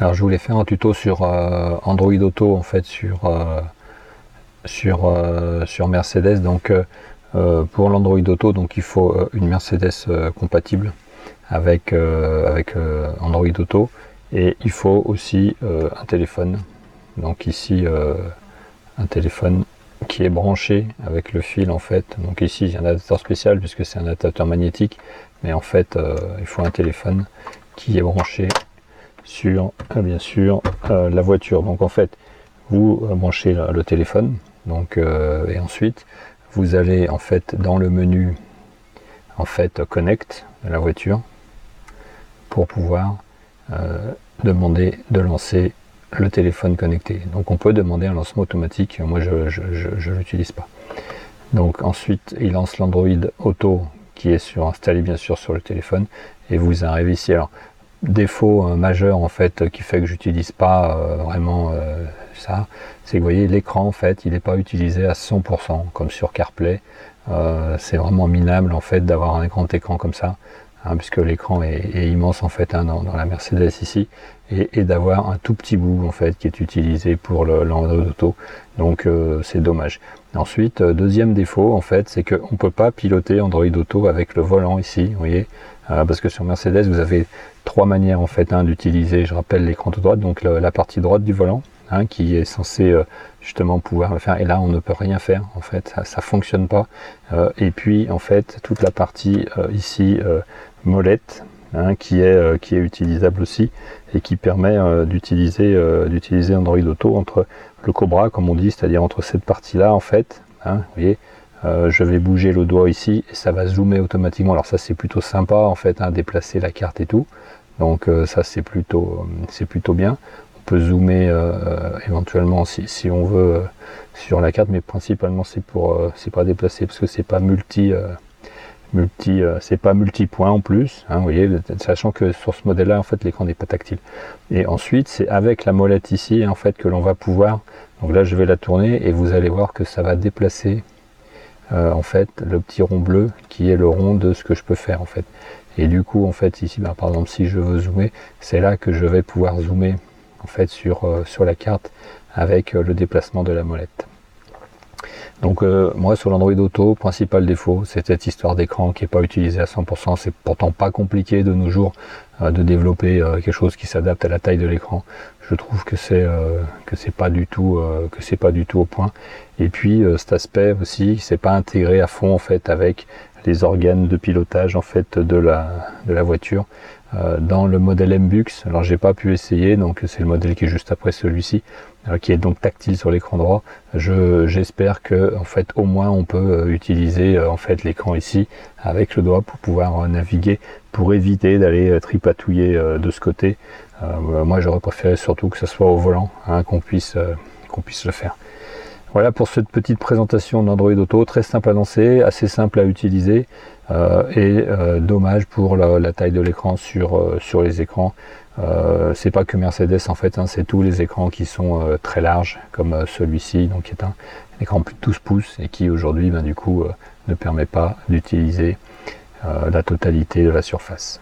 Alors je voulais faire un tuto sur euh, Android Auto en fait sur, euh, sur, euh, sur Mercedes. Donc pour l'Android Auto, donc il faut une Mercedes compatible avec, avec Android Auto et il faut aussi un téléphone. Donc ici un téléphone qui est branché avec le fil en fait. Donc ici j'ai un adaptateur spécial puisque c'est un adaptateur magnétique, mais en fait il faut un téléphone qui est branché sur euh, bien sûr euh, la voiture. Donc en fait, vous euh, branchez le téléphone, donc et ensuite vous allez en fait dans le menu en fait connect de la voiture pour pouvoir demander de lancer le téléphone connecté. Donc on peut demander un lancement automatique. Moi je ne l'utilise pas. Donc ensuite il lance l'Android Auto qui est sur, installé bien sûr sur le téléphone et vous arrivez ici. Alors défaut euh, majeur en fait qui fait que j'utilise pas euh, vraiment euh, ça, c'est que vous voyez l'écran en fait il n'est pas utilisé à 100% comme sur CarPlay. c'est vraiment minable en fait d'avoir un grand écran comme ça. Hein, puisque l'écran est, immense en fait hein, dans, la Mercedes ici, et, d'avoir un tout petit bout en fait qui est utilisé pour l'Android Auto. Donc c'est dommage. Ensuite, deuxième défaut en fait, c'est qu'on ne peut pas piloter Android Auto avec le volant ici, vous voyez, parce que sur Mercedes vous avez trois manières en fait hein, d'utiliser, je rappelle l'écran tout droit, donc la partie droite du volant hein, qui est censé euh, justement pouvoir le faire et là on ne peut rien faire en fait, ça, ça fonctionne pas. Euh, et puis en fait toute la partie euh, ici molette hein, qui, est, qui est utilisable aussi et qui permet d'utiliser d'utiliser Android Auto entre le Cobra comme on dit, c'est-à-dire entre cette partie là en fait, vous voyez, je vais bouger le doigt ici et ça va zoomer automatiquement. Alors ça c'est plutôt sympa en fait, hein, déplacer la carte et tout. Donc ça c'est plutôt, c'est plutôt bien. Peut zoomer euh, éventuellement si, on veut euh, sur la carte, mais principalement c'est pour c'est pas déplacer parce que c'est pas multi multi c'est pas multipoint en plus hein, vous voyez sachant que sur ce modèle là en fait l'écran n'est pas tactile. Et ensuite c'est avec la molette ici en fait que l'on va pouvoir donc là je vais la tourner et vous allez voir que ça va déplacer en fait le petit rond bleu qui est le rond de ce que je peux faire en fait. Et du coup, en fait, ici, bah, par exemple, si je veux zoomer, c'est là que je vais pouvoir zoomer en fait sur, euh, sur la carte avec euh, le déplacement de la molette. Donc euh, moi sur l'Android Auto, principal défaut, c'est cette histoire d'écran qui n'est pas utilisée à 100%. C'est pourtant pas compliqué de nos jours de développer quelque chose qui s'adapte à la taille de l'écran. Je trouve que c'est que c'est pas du tout que c'est pas du tout au point. Et puis cet aspect aussi, c'est pas intégré à fond en fait avec les organes de pilotage en fait de la, de la voiture euh, dans le modèle MBUX. Alors j'ai pas pu essayer, donc c'est le modèle qui est juste après celui-ci, euh, qui est donc tactile sur l'écran droit. Je, j'espère que en fait au moins on peut euh, utiliser en fait l'écran ici avec le doigt pour pouvoir naviguer, pour éviter d'aller tripatouiller de ce côté. moi j'aurais préféré surtout que ce soit au volant, hein, qu'on puisse qu'on puisse le faire. Voilà pour cette petite présentation d'Android Auto, très simple à lancer, assez simple à utiliser euh, et euh, dommage pour la, taille de l'écran sur, euh, les écrans. c'est pas que Mercedes en fait, hein, c'est tous les écrans qui sont très larges comme celui-ci, donc qui est un, écran plus de 12 pouces et qui aujourd'hui ben, du coup ne permet pas d'utiliser la totalité de la surface.